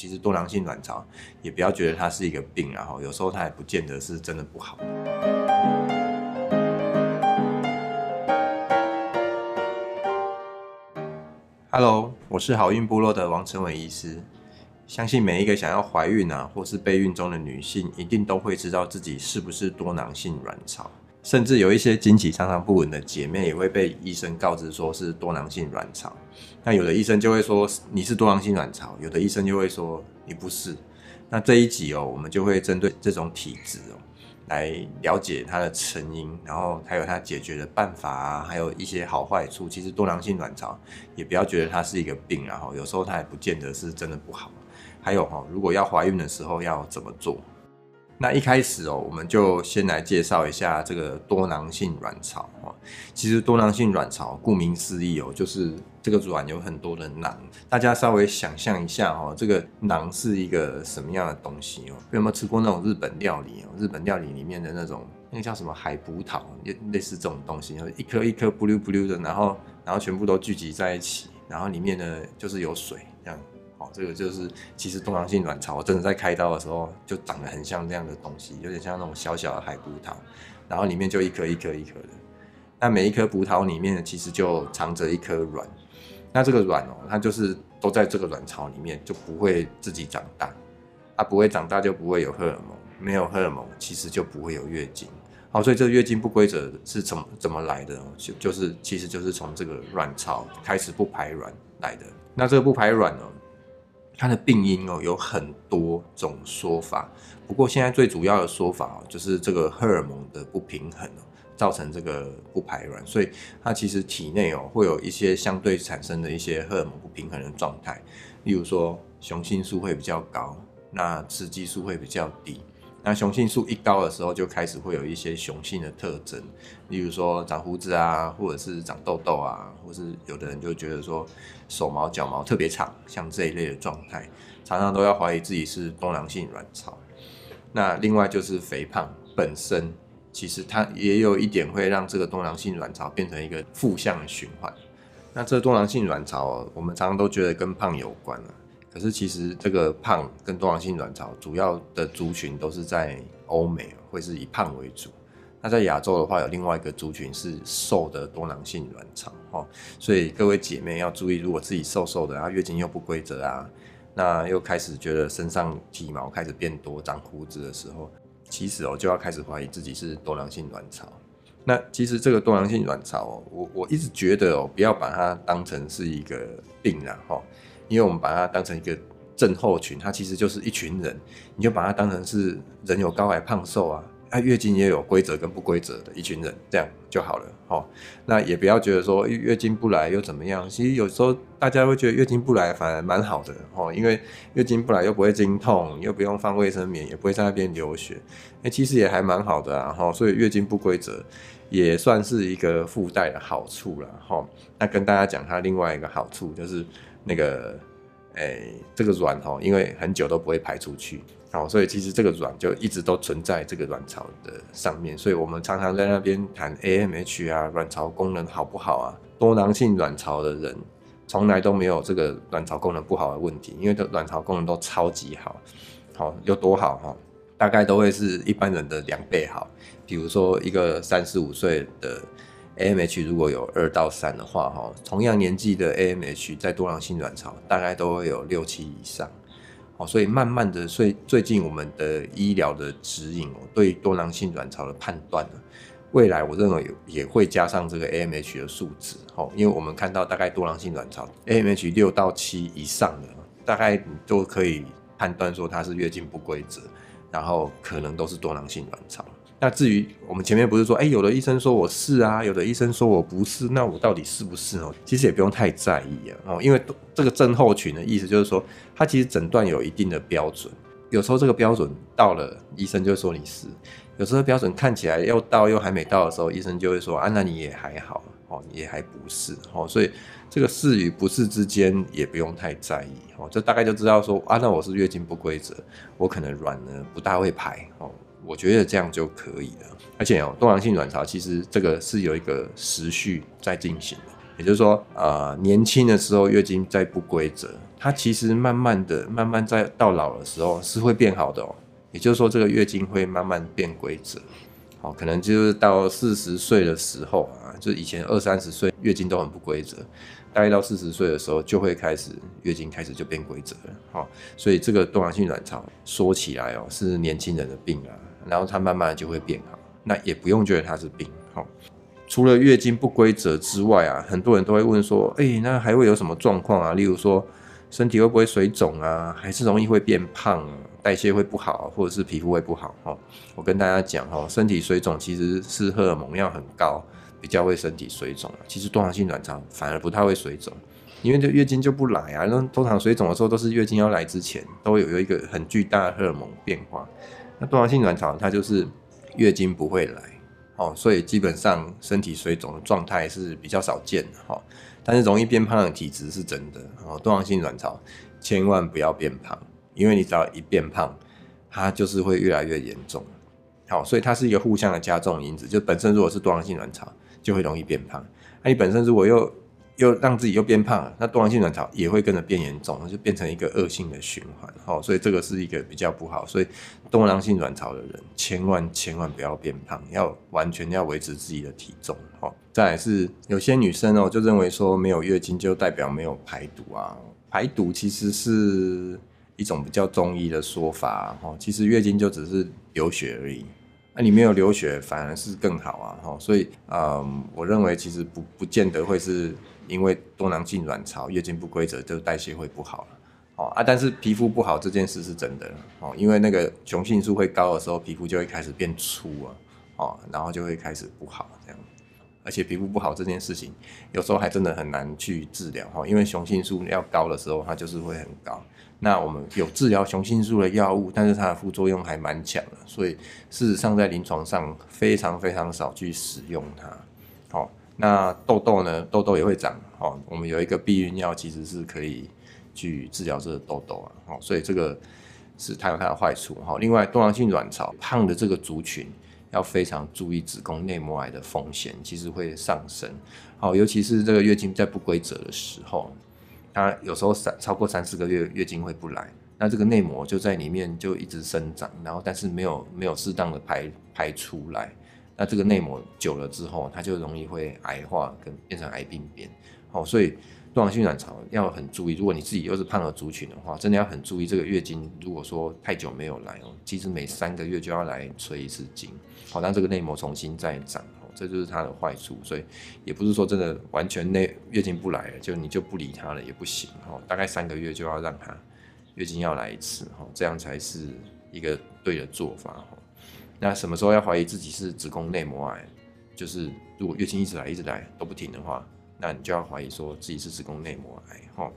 其实多囊性卵巢也不要觉得它是一个病，然后有时候它也不见得是真的不好。Hello，我是好孕部落的王成伟医师。相信每一个想要怀孕啊，或是备孕中的女性，一定都会知道自己是不是多囊性卵巢。甚至有一些经期常常不稳的姐妹，也会被医生告知说是多囊性卵巢。那有的医生就会说你是多囊性卵巢，有的医生就会说你不是。那这一集哦，我们就会针对这种体质哦，来了解它的成因，然后还有它解决的办法啊，还有一些好坏处。其实多囊性卵巢也不要觉得它是一个病，然后有时候它也不见得是真的不好。还有哈，如果要怀孕的时候要怎么做？那一开始哦，我们就先来介绍一下这个多囊性卵巢哦。其实多囊性卵巢顾名思义哦，就是这个卵有很多的囊。大家稍微想象一下哦，这个囊是一个什么样的东西哦？有没有吃过那种日本料理哦？日本料理里面的那种那个叫什么海葡萄，类似这种东西，一颗一颗不溜不溜的，然后然后全部都聚集在一起，然后里面呢就是有水。哦，这个就是其实多囊性卵巢，真的在开刀的时候就长得很像这样的东西，有点像那种小小的海葡萄，然后里面就一颗一颗一颗的。那每一颗葡萄里面呢，其实就藏着一颗卵。那这个卵哦，它就是都在这个卵巢里面，就不会自己长大。它不会长大，就不会有荷尔蒙，没有荷尔蒙，其实就不会有月经。好，所以这个月经不规则是怎么怎么来的？就就是其实就是从这个卵巢开始不排卵来的。那这个不排卵呢？它的病因哦有很多种说法，不过现在最主要的说法哦就是这个荷尔蒙的不平衡哦造成这个不排卵，所以它其实体内哦会有一些相对产生的一些荷尔蒙不平衡的状态，例如说雄性素会比较高，那雌激素会比较低。那雄性素一高的时候，就开始会有一些雄性的特征，例如说长胡子啊，或者是长痘痘啊，或是有的人就觉得说手毛脚毛特别长，像这一类的状态，常常都要怀疑自己是多囊性卵巢。那另外就是肥胖本身，其实它也有一点会让这个多囊性卵巢变成一个负向的循环。那这多囊性卵巢，我们常常都觉得跟胖有关了。可是其实这个胖跟多囊性卵巢主要的族群都是在欧美，会是以胖为主。那在亚洲的话，有另外一个族群是瘦的多囊性卵巢哦。所以各位姐妹要注意，如果自己瘦瘦的，然后月经又不规则啊，那又开始觉得身上体毛开始变多、长胡子的时候，其实哦就要开始怀疑自己是多囊性卵巢。那其实这个多囊性卵巢哦，我我一直觉得哦，不要把它当成是一个病啦哈。因为我们把它当成一个症候群，它其实就是一群人，你就把它当成是人有高矮胖瘦啊，啊月经也有规则跟不规则的一群人，这样就好了哦。那也不要觉得说月经不来又怎么样，其实有时候大家会觉得月经不来反而蛮好的齁，因为月经不来又不会经痛，又不用放卫生棉，也不会在那边流血，哎，其实也还蛮好的啊齁。所以月经不规则也算是一个附带的好处了齁。那跟大家讲它另外一个好处就是。那个，哎、这个卵哈，因为很久都不会排出去，好，所以其实这个卵就一直都存在这个卵巢的上面，所以我们常常在那边谈 AMH 啊，卵巢功能好不好啊？多囊性卵巢的人从来都没有这个卵巢功能不好的问题，因为的卵巢功能都超级好，好有多好哈？大概都会是一般人的两倍好，比如说一个三十五岁的。AMH 如果有二到三的话，哈，同样年纪的 AMH 在多囊性卵巢大概都会有六七以上，好，所以慢慢的，所以最近我们的医疗的指引哦，对多囊性卵巢的判断呢，未来我认为也会加上这个 AMH 的数值，好，因为我们看到大概多囊性卵巢 AMH 六到七以上的，大概都可以判断说它是月经不规则，然后可能都是多囊性卵巢。那至于我们前面不是说，哎、有的医生说我是啊，有的医生说我不是，那我到底是不是哦？其实也不用太在意啊，哦，因为这个症候群的意思就是说，它其实诊断有一定的标准，有时候这个标准到了，医生就说你是；有时候标准看起来又到又还没到的时候，医生就会说啊，那你也还好哦，也还不是哦，所以这个是与不是之间也不用太在意哦，就大概就知道说啊，那我是月经不规则，我可能卵呢不大会排哦。我觉得这样就可以了，而且哦，多囊性卵巢其实这个是有一个时序在进行的，也就是说，呃，年轻的时候月经在不规则，它其实慢慢的、慢慢在到老的时候是会变好的哦。也就是说，这个月经会慢慢变规则。好，可能就是到四十岁的时候啊，就以前二三十岁月经都很不规则，大概到四十岁的时候就会开始月经开始就变规则了。好，所以这个多囊性卵巢说起来哦是年轻人的病啊，然后它慢慢就会变好，那也不用觉得它是病。好，除了月经不规则之外啊，很多人都会问说，哎、那还会有什么状况啊？例如说身体会不会水肿啊？还是容易会变胖啊？代谢会不好，或者是皮肤会不好哈。我跟大家讲哈，身体水肿其实是荷尔蒙要很高，比较会身体水肿。其实多囊性卵巢反而不太会水肿，因为这月经就不来啊。那通常水肿的时候都是月经要来之前，都有有一个很巨大的荷尔蒙变化。那多囊性卵巢它就是月经不会来哦，所以基本上身体水肿的状态是比较少见的哈。但是容易变胖的体质是真的哦，多囊性卵巢千万不要变胖。因为你只要一变胖，它就是会越来越严重。好，所以它是一个互相的加重因子。就本身如果是多囊性卵巢，就会容易变胖。那你本身如果又又让自己又变胖了，那多囊性卵巢也会跟着变严重，就变成一个恶性的循环。所以这个是一个比较不好。所以多囊性卵巢的人千万千万不要变胖，要完全要维持自己的体重。再来是有些女生哦，就认为说没有月经就代表没有排毒啊，排毒其实是。一种比较中医的说法，其实月经就只是流血而已，那你没有流血反而是更好啊，哈，所以，嗯，我认为其实不不见得会是因为多囊性卵巢月经不规则就代谢会不好了，哦啊，但是皮肤不好这件事是真的，哦，因为那个雄性素会高的时候，皮肤就会开始变粗啊，哦，然后就会开始不好这样。而且皮肤不好这件事情，有时候还真的很难去治疗哈，因为雄性素要高的时候，它就是会很高。那我们有治疗雄性素的药物，但是它的副作用还蛮强的，所以事实上在临床上非常非常少去使用它。那痘痘呢？痘痘也会长。好，我们有一个避孕药，其实是可以去治疗这个痘痘啊。好，所以这个是它有它的坏处。好，另外多囊性卵巢胖的这个族群。要非常注意子宫内膜癌的风险，其实会上升。好，尤其是这个月经在不规则的时候，它有时候三超过三四个月月经会不来，那这个内膜就在里面就一直生长，然后但是没有没有适当的排排出来，那这个内膜久了之后，它就容易会癌化跟变成癌病变。好，所以。多囊性卵巢要很注意，如果你自己又是胖的族群的话，真的要很注意这个月经。如果说太久没有来哦，其实每三个月就要来催一次经，好让这个内膜重新再长哦，这就是它的坏处。所以也不是说真的完全内月经不来了，就你就不理它了也不行哦，大概三个月就要让它月经要来一次哈，这样才是一个对的做法哈。那什么时候要怀疑自己是子宫内膜癌？就是如果月经一直来一直来都不停的话。那你就要怀疑说自己是子宫内膜癌，哈。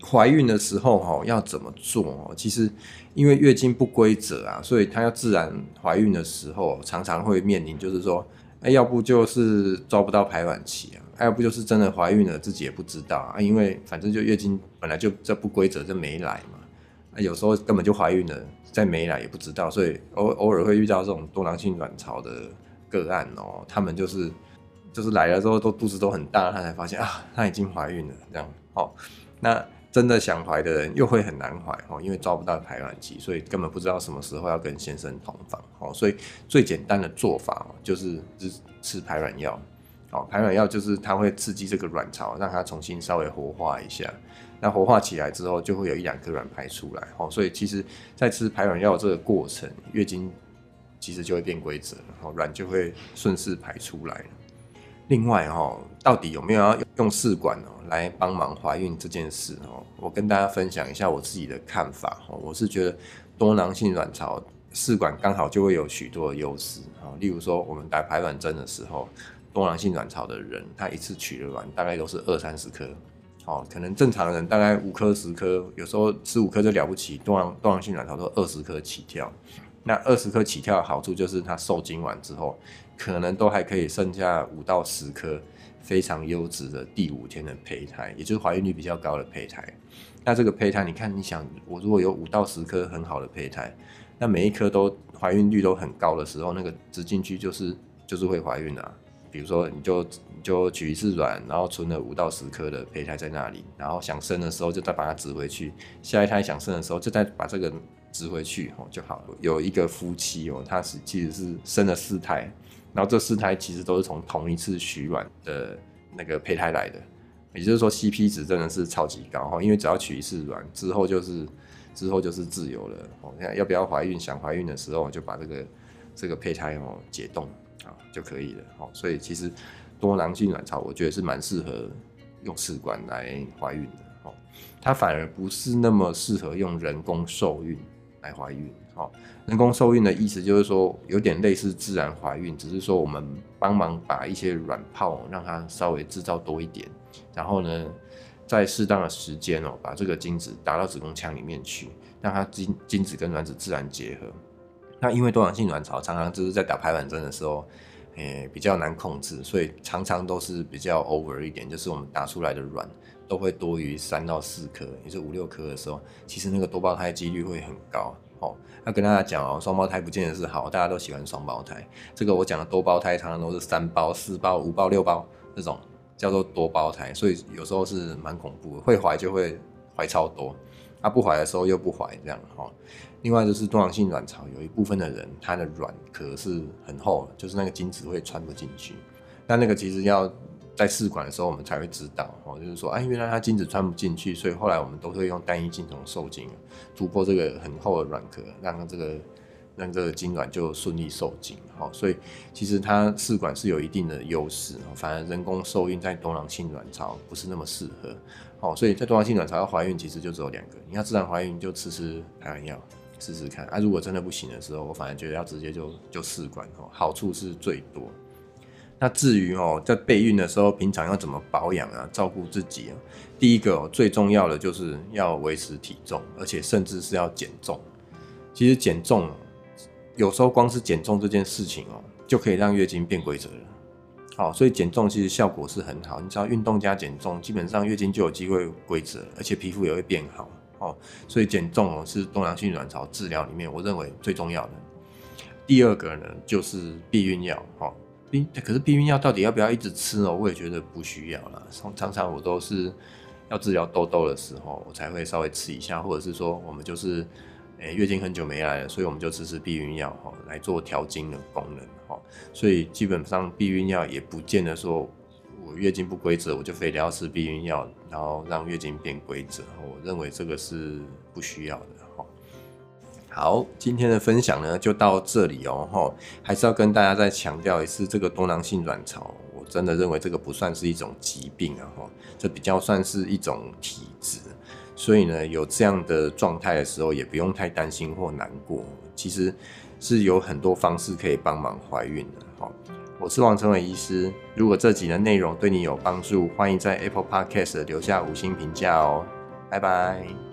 怀孕的时候，哈，要怎么做？其实因为月经不规则啊，所以她要自然怀孕的时候，常常会面临就是说，哎，要不就是抓不到排卵期啊，要不就是真的怀孕了自己也不知道啊，因为反正就月经本来就这不规则就没来嘛，啊，有时候根本就怀孕了。再没来也不知道，所以偶偶尔会遇到这种多囊性卵巢的个案哦，他们就是就是来了之后都肚子都很大，他才发现啊，他已经怀孕了这样哦。那真的想怀的人又会很难怀哦，因为抓不到排卵期，所以根本不知道什么时候要跟先生同房哦。所以最简单的做法，就是吃排卵药。哦，排卵药就是它会刺激这个卵巢，让它重新稍微活化一下。那活化起来之后，就会有一两颗卵排出来。哦，所以其实，在吃排卵药这个过程，月经其实就会变规则，然后卵就会顺势排出来。另外，哦，到底有没有要用试管哦来帮忙怀孕这件事？哦，我跟大家分享一下我自己的看法。哦，我是觉得多囊性卵巢试管刚好就会有许多的优势。哦，例如说我们打排卵针的时候。多囊性卵巢的人，他一次取的卵大概都是二三十颗，哦，可能正常人大概五颗十颗，有时候十五颗就了不起。多囊多囊性卵巢都二十颗起跳，那二十颗起跳的好处就是它受精完之后，可能都还可以剩下五到十颗非常优质的第五天的胚胎，也就是怀孕率比较高的胚胎。那这个胚胎，你看，你想，我如果有五到十颗很好的胚胎，那每一颗都怀孕率都很高的时候，那个植进去就是就是会怀孕的啊。比如说你就你就取一次卵，然后存了五到十颗的胚胎在那里，然后想生的时候就再把它植回去，下一胎想生的时候就再把这个植回去哦就好了。有一个夫妻哦，他是其实是生了四胎，然后这四胎其实都是从同一次取卵的那个胚胎来的，也就是说 CP 值真的是超级高哈，因为只要取一次卵之后就是之后就是自由了哦，你看要不要怀孕，想怀孕的时候就把这个这个胚胎哦解冻。就可以了，哦，所以其实多囊性卵巢，我觉得是蛮适合用试管来怀孕的，哦，它反而不是那么适合用人工受孕来怀孕，哦，人工受孕的意思就是说有点类似自然怀孕，只是说我们帮忙把一些卵泡让它稍微制造多一点，然后呢，在适当的时间哦，把这个精子打到子宫腔里面去，让它精精子跟卵子自然结合。那因为多囊性卵巢常常就是在打排卵针的时候。诶、比较难控制，所以常常都是比较 over 一点，就是我们打出来的卵都会多于三到四颗，也是五六颗的时候，其实那个多胞胎几率会很高。哦，那跟大家讲哦，双胞胎不见得是好，大家都喜欢双胞胎。这个我讲的多胞胎常常都是三胞、四胞、五胞、六胞这种叫做多胞胎，所以有时候是蛮恐怖的，会怀就会怀超多。他、不怀的时候又不怀，这样哈。另外就是多囊性卵巢，有一部分的人，他的卵壳是很厚，就是那个精子会穿不进去。那那个其实要在试管的时候，我们才会知道哦，就是说，哎，原来他精子穿不进去，所以后来我们都会用单一精虫受精，突破这个很厚的卵壳，让这个让这个精卵就顺利受精。好，所以其实它试管是有一定的优势，反而人工受孕在多囊性卵巢不是那么适合。哦，所以在多囊性卵巢要怀孕，其实就只有两个。你要自然怀孕，就吃吃排卵药，试试看。啊，如果真的不行的时候，我反而觉得要直接就就试管哦，好处是最多。那至于哦，在备孕的时候，平常要怎么保养啊，照顾自己啊？第一个，最重要的就是要维持体重，而且甚至是要减重。其实减重，有时候光是减重这件事情哦，就可以让月经变规则了。好，所以减重其实效果是很好。你只要运动加减重，基本上月经就有机会规则，而且皮肤也会变好。哦，所以减重哦是多囊性卵巢治疗里面我认为最重要的。第二个呢就是避孕药。哦，避可是避孕药到底要不要一直吃呢？我也觉得不需要啦。常常我都是要治疗痘痘的时候，我才会稍微吃一下，或者是说我们就是。诶，月经很久没来了，所以我们就吃吃避孕药哈，来做调经的功能哈。所以基本上避孕药也不见得说我月经不规则，我就非得要吃避孕药，然后让月经变规则。我认为这个是不需要的哈。好，今天的分享呢就到这里哦哈，还是要跟大家再强调一次，这个多囊性卵巢，我真的认为这个不算是一种疾病啊哈，这比较算是一种体质。所以呢，有这样的状态的时候，也不用太担心或难过。其实是有很多方式可以帮忙怀孕的。好，我是王成伟医师。如果这集的内容对你有帮助，欢迎在 Apple Podcast 留下五星评价哦。拜拜。